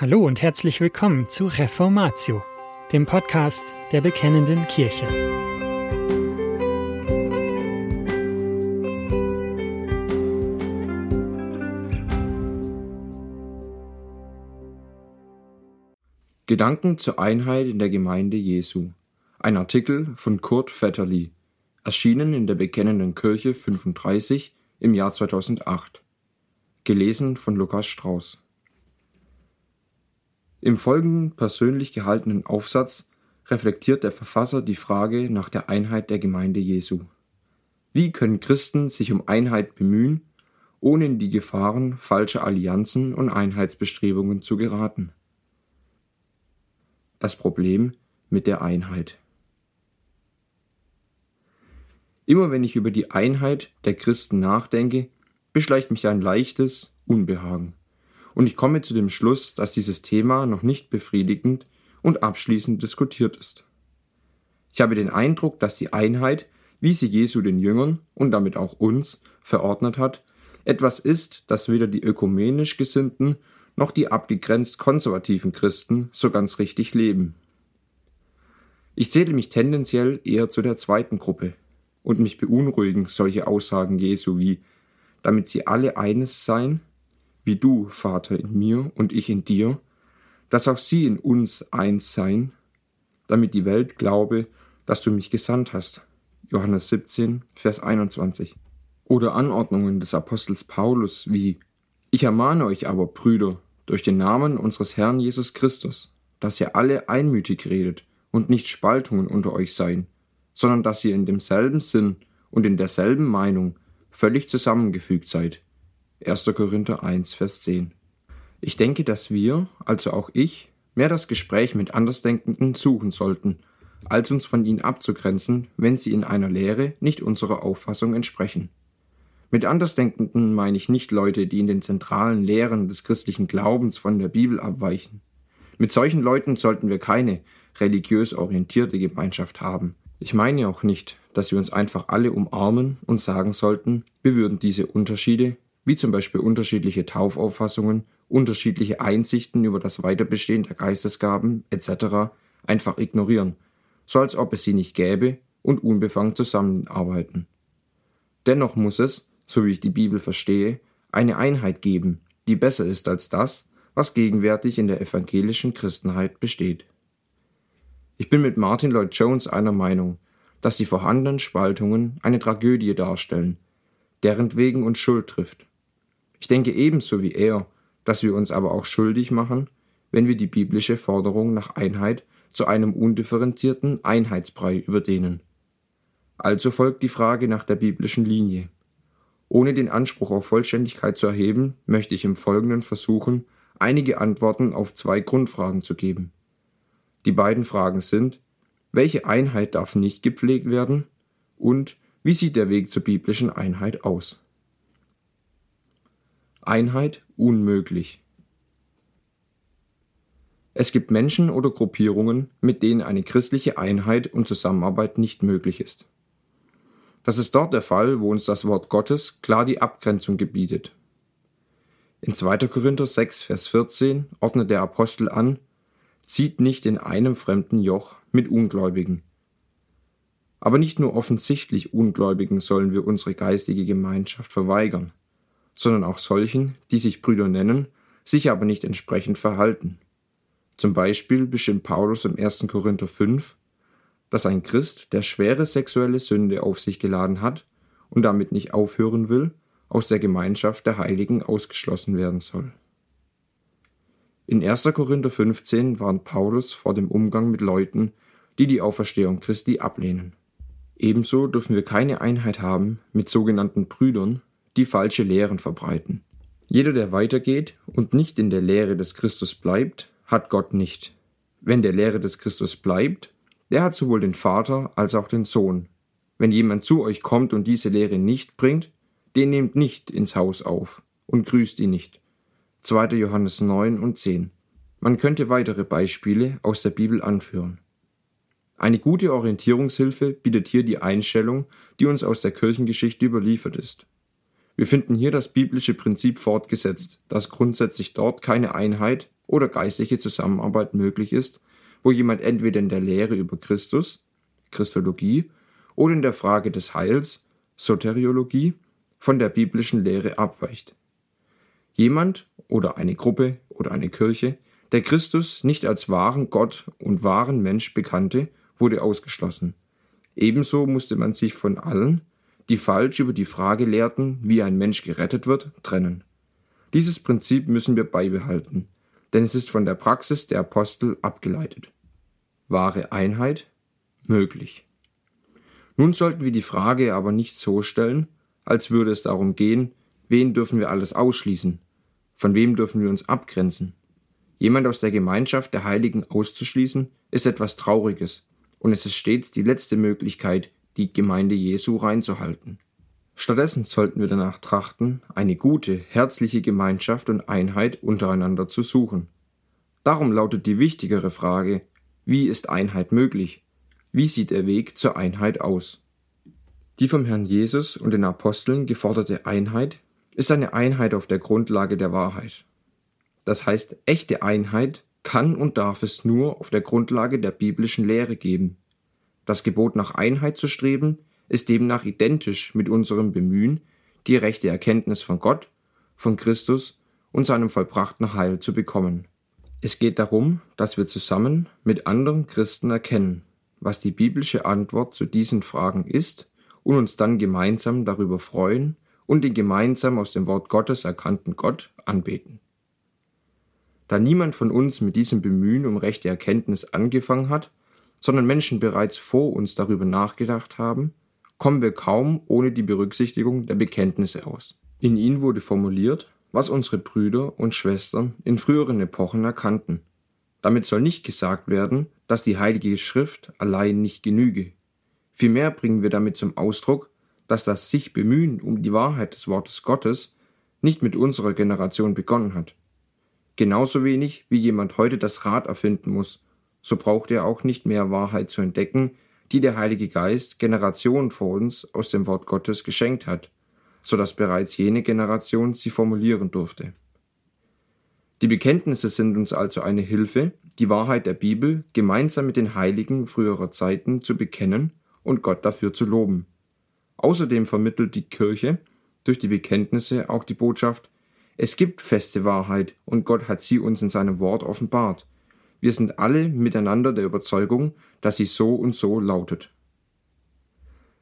Hallo und herzlich willkommen zu Reformatio, dem Podcast der Bekennenden Kirche. Gedanken zur Einheit in der Gemeinde Jesu. Ein Artikel von Kurt Vetterli, erschienen in der Bekennenden Kirche 35 im Jahr 2008. Gelesen von Lukas Strauß. Im folgenden persönlich gehaltenen Aufsatz reflektiert der Verfasser die Frage nach der Einheit der Gemeinde Jesu. Wie können Christen sich um Einheit bemühen, ohne in die Gefahren falscher Allianzen und Einheitsbestrebungen zu geraten? Das Problem mit der Einheit. Immer wenn ich über die Einheit der Christen nachdenke, beschleicht mich ein leichtes Unbehagen und ich komme zu dem Schluss, dass dieses Thema noch nicht befriedigend und abschließend diskutiert ist. Ich habe den Eindruck, dass die Einheit, wie sie Jesu den Jüngern und damit auch uns verordnet hat, etwas ist, das weder die ökumenisch Gesinnten noch die abgegrenzt konservativen Christen so ganz richtig leben. Ich zähle mich tendenziell eher zu der zweiten Gruppe und mich beunruhigen solche Aussagen Jesu wie, damit sie alle eines seien, wie du, Vater, in mir und ich in dir, dass auch sie in uns eins seien, damit die Welt glaube, dass du mich gesandt hast. Johannes 17, Vers 21. Oder Anordnungen des Apostels Paulus wie Ich ermahne euch aber, Brüder, durch den Namen unseres Herrn Jesus Christus, dass ihr alle einmütig redet und nicht Spaltungen unter euch seien, sondern dass ihr in demselben Sinn und in derselben Meinung völlig zusammengefügt seid, 1. Korinther 1, Vers 10. Ich denke, dass wir, also auch ich, mehr das Gespräch mit Andersdenkenden suchen sollten, als uns von ihnen abzugrenzen, wenn sie in einer Lehre nicht unserer Auffassung entsprechen. Mit Andersdenkenden meine ich nicht Leute, die in den zentralen Lehren des christlichen Glaubens von der Bibel abweichen. Mit solchen Leuten sollten wir keine religiös orientierte Gemeinschaft haben. Ich meine auch nicht, dass wir uns einfach alle umarmen und sagen sollten, wir würden diese Unterschiede wie zum Beispiel unterschiedliche Taufauffassungen, unterschiedliche Einsichten über das Weiterbestehen der Geistesgaben etc. einfach ignorieren, so als ob es sie nicht gäbe und unbefangen zusammenarbeiten. Dennoch muss es, so wie ich die Bibel verstehe, eine Einheit geben, die besser ist als das, was gegenwärtig in der evangelischen Christenheit besteht. Ich bin mit Martin Lloyd Jones einer Meinung, dass die vorhandenen Spaltungen eine Tragödie darstellen, deren wegen uns Schuld trifft. Ich denke ebenso wie er, dass wir uns aber auch schuldig machen, wenn wir die biblische Forderung nach Einheit zu einem undifferenzierten Einheitsbrei überdehnen. Also folgt die Frage nach der biblischen Linie. Ohne den Anspruch auf Vollständigkeit zu erheben, möchte ich im Folgenden versuchen, einige Antworten auf zwei Grundfragen zu geben. Die beiden Fragen sind, welche Einheit darf nicht gepflegt werden und wie sieht der Weg zur biblischen Einheit aus? Einheit unmöglich. Es gibt Menschen oder Gruppierungen, mit denen eine christliche Einheit und Zusammenarbeit nicht möglich ist. Das ist dort der Fall, wo uns das Wort Gottes klar die Abgrenzung gebietet. In 2. Korinther 6, Vers 14 ordnet der Apostel an, zieht nicht in einem fremden Joch mit Ungläubigen. Aber nicht nur offensichtlich Ungläubigen sollen wir unsere geistige Gemeinschaft verweigern sondern auch solchen, die sich Brüder nennen, sich aber nicht entsprechend verhalten. Zum Beispiel bestimmt Paulus im 1. Korinther 5, dass ein Christ, der schwere sexuelle Sünde auf sich geladen hat und damit nicht aufhören will, aus der Gemeinschaft der Heiligen ausgeschlossen werden soll. In 1. Korinther 15 warnt Paulus vor dem Umgang mit Leuten, die die Auferstehung Christi ablehnen. Ebenso dürfen wir keine Einheit haben mit sogenannten Brüdern, die falsche Lehren verbreiten. Jeder, der weitergeht und nicht in der Lehre des Christus bleibt, hat Gott nicht. Wenn der Lehre des Christus bleibt, der hat sowohl den Vater als auch den Sohn. Wenn jemand zu euch kommt und diese Lehre nicht bringt, den nehmt nicht ins Haus auf und grüßt ihn nicht. 2. Johannes 9 und 10. Man könnte weitere Beispiele aus der Bibel anführen. Eine gute Orientierungshilfe bietet hier die Einstellung, die uns aus der Kirchengeschichte überliefert ist. Wir finden hier das biblische Prinzip fortgesetzt, dass grundsätzlich dort keine Einheit oder geistliche Zusammenarbeit möglich ist, wo jemand entweder in der Lehre über Christus, Christologie, oder in der Frage des Heils, Soteriologie, von der biblischen Lehre abweicht. Jemand oder eine Gruppe oder eine Kirche, der Christus nicht als wahren Gott und wahren Mensch bekannte, wurde ausgeschlossen. Ebenso musste man sich von allen, die falsch über die Frage lehrten, wie ein Mensch gerettet wird, trennen. Dieses Prinzip müssen wir beibehalten, denn es ist von der Praxis der Apostel abgeleitet. Wahre Einheit möglich. Nun sollten wir die Frage aber nicht so stellen, als würde es darum gehen, wen dürfen wir alles ausschließen, von wem dürfen wir uns abgrenzen. Jemand aus der Gemeinschaft der Heiligen auszuschließen, ist etwas Trauriges, und es ist stets die letzte Möglichkeit, die Gemeinde Jesu reinzuhalten. Stattdessen sollten wir danach trachten, eine gute, herzliche Gemeinschaft und Einheit untereinander zu suchen. Darum lautet die wichtigere Frage, wie ist Einheit möglich? Wie sieht der Weg zur Einheit aus? Die vom Herrn Jesus und den Aposteln geforderte Einheit ist eine Einheit auf der Grundlage der Wahrheit. Das heißt, echte Einheit kann und darf es nur auf der Grundlage der biblischen Lehre geben. Das Gebot nach Einheit zu streben ist demnach identisch mit unserem Bemühen, die rechte Erkenntnis von Gott, von Christus und seinem vollbrachten Heil zu bekommen. Es geht darum, dass wir zusammen mit anderen Christen erkennen, was die biblische Antwort zu diesen Fragen ist und uns dann gemeinsam darüber freuen und den gemeinsam aus dem Wort Gottes erkannten Gott anbeten. Da niemand von uns mit diesem Bemühen um rechte Erkenntnis angefangen hat, sondern Menschen bereits vor uns darüber nachgedacht haben, kommen wir kaum ohne die Berücksichtigung der Bekenntnisse aus. In ihnen wurde formuliert, was unsere Brüder und Schwestern in früheren Epochen erkannten. Damit soll nicht gesagt werden, dass die Heilige Schrift allein nicht genüge. Vielmehr bringen wir damit zum Ausdruck, dass das sich bemühen um die Wahrheit des Wortes Gottes nicht mit unserer Generation begonnen hat. Genauso wenig wie jemand heute das Rad erfinden muss, so braucht er auch nicht mehr Wahrheit zu entdecken, die der Heilige Geist Generationen vor uns aus dem Wort Gottes geschenkt hat, so dass bereits jene Generation sie formulieren durfte. Die Bekenntnisse sind uns also eine Hilfe, die Wahrheit der Bibel gemeinsam mit den Heiligen früherer Zeiten zu bekennen und Gott dafür zu loben. Außerdem vermittelt die Kirche durch die Bekenntnisse auch die Botschaft, es gibt feste Wahrheit und Gott hat sie uns in seinem Wort offenbart. Wir sind alle miteinander der Überzeugung, dass sie so und so lautet.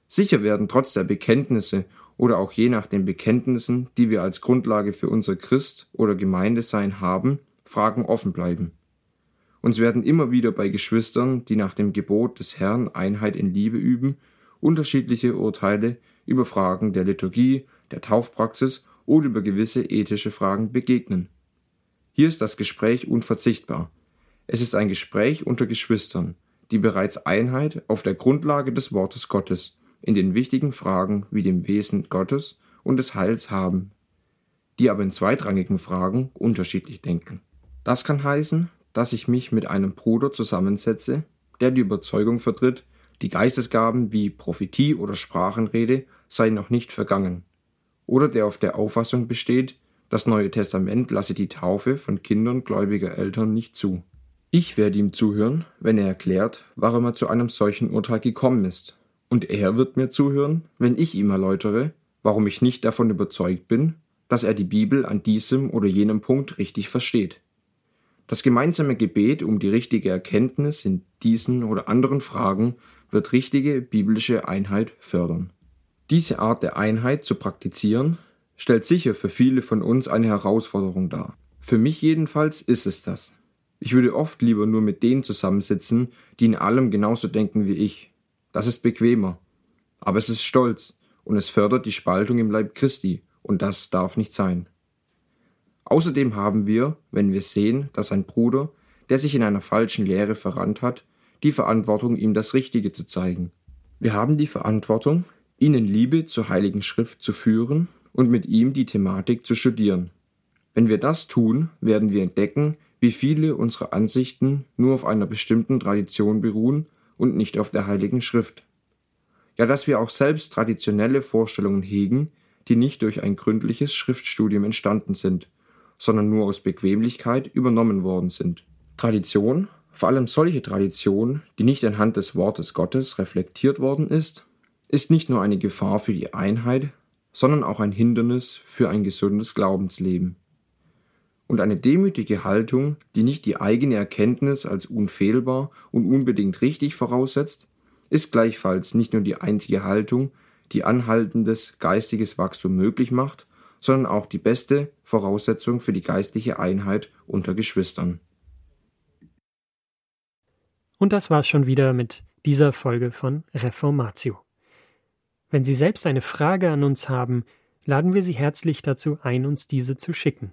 Sicher werden trotz der Bekenntnisse oder auch je nach den Bekenntnissen, die wir als Grundlage für unser Christ oder Gemeindesein haben, Fragen offen bleiben. Uns werden immer wieder bei Geschwistern, die nach dem Gebot des Herrn Einheit in Liebe üben, unterschiedliche Urteile über Fragen der Liturgie, der Taufpraxis oder über gewisse ethische Fragen begegnen. Hier ist das Gespräch unverzichtbar. Es ist ein Gespräch unter Geschwistern, die bereits Einheit auf der Grundlage des Wortes Gottes in den wichtigen Fragen wie dem Wesen Gottes und des Heils haben, die aber in zweitrangigen Fragen unterschiedlich denken. Das kann heißen, dass ich mich mit einem Bruder zusammensetze, der die Überzeugung vertritt, die Geistesgaben wie Prophetie oder Sprachenrede seien noch nicht vergangen, oder der auf der Auffassung besteht, das Neue Testament lasse die Taufe von Kindern gläubiger Eltern nicht zu. Ich werde ihm zuhören, wenn er erklärt, warum er zu einem solchen Urteil gekommen ist, und er wird mir zuhören, wenn ich ihm erläutere, warum ich nicht davon überzeugt bin, dass er die Bibel an diesem oder jenem Punkt richtig versteht. Das gemeinsame Gebet um die richtige Erkenntnis in diesen oder anderen Fragen wird richtige biblische Einheit fördern. Diese Art der Einheit zu praktizieren, stellt sicher für viele von uns eine Herausforderung dar. Für mich jedenfalls ist es das. Ich würde oft lieber nur mit denen zusammensitzen, die in allem genauso denken wie ich. Das ist bequemer. Aber es ist stolz und es fördert die Spaltung im Leib Christi, und das darf nicht sein. Außerdem haben wir, wenn wir sehen, dass ein Bruder, der sich in einer falschen Lehre verrannt hat, die Verantwortung, ihm das Richtige zu zeigen. Wir haben die Verantwortung, ihn in Liebe zur Heiligen Schrift zu führen und mit ihm die Thematik zu studieren. Wenn wir das tun, werden wir entdecken, wie viele unserer Ansichten nur auf einer bestimmten Tradition beruhen und nicht auf der Heiligen Schrift. Ja, dass wir auch selbst traditionelle Vorstellungen hegen, die nicht durch ein gründliches Schriftstudium entstanden sind, sondern nur aus Bequemlichkeit übernommen worden sind. Tradition, vor allem solche Tradition, die nicht anhand des Wortes Gottes reflektiert worden ist, ist nicht nur eine Gefahr für die Einheit, sondern auch ein Hindernis für ein gesundes Glaubensleben. Und eine demütige Haltung, die nicht die eigene Erkenntnis als unfehlbar und unbedingt richtig voraussetzt, ist gleichfalls nicht nur die einzige Haltung, die anhaltendes geistiges Wachstum möglich macht, sondern auch die beste Voraussetzung für die geistliche Einheit unter Geschwistern. Und das war's schon wieder mit dieser Folge von Reformatio. Wenn Sie selbst eine Frage an uns haben, laden wir Sie herzlich dazu ein, uns diese zu schicken.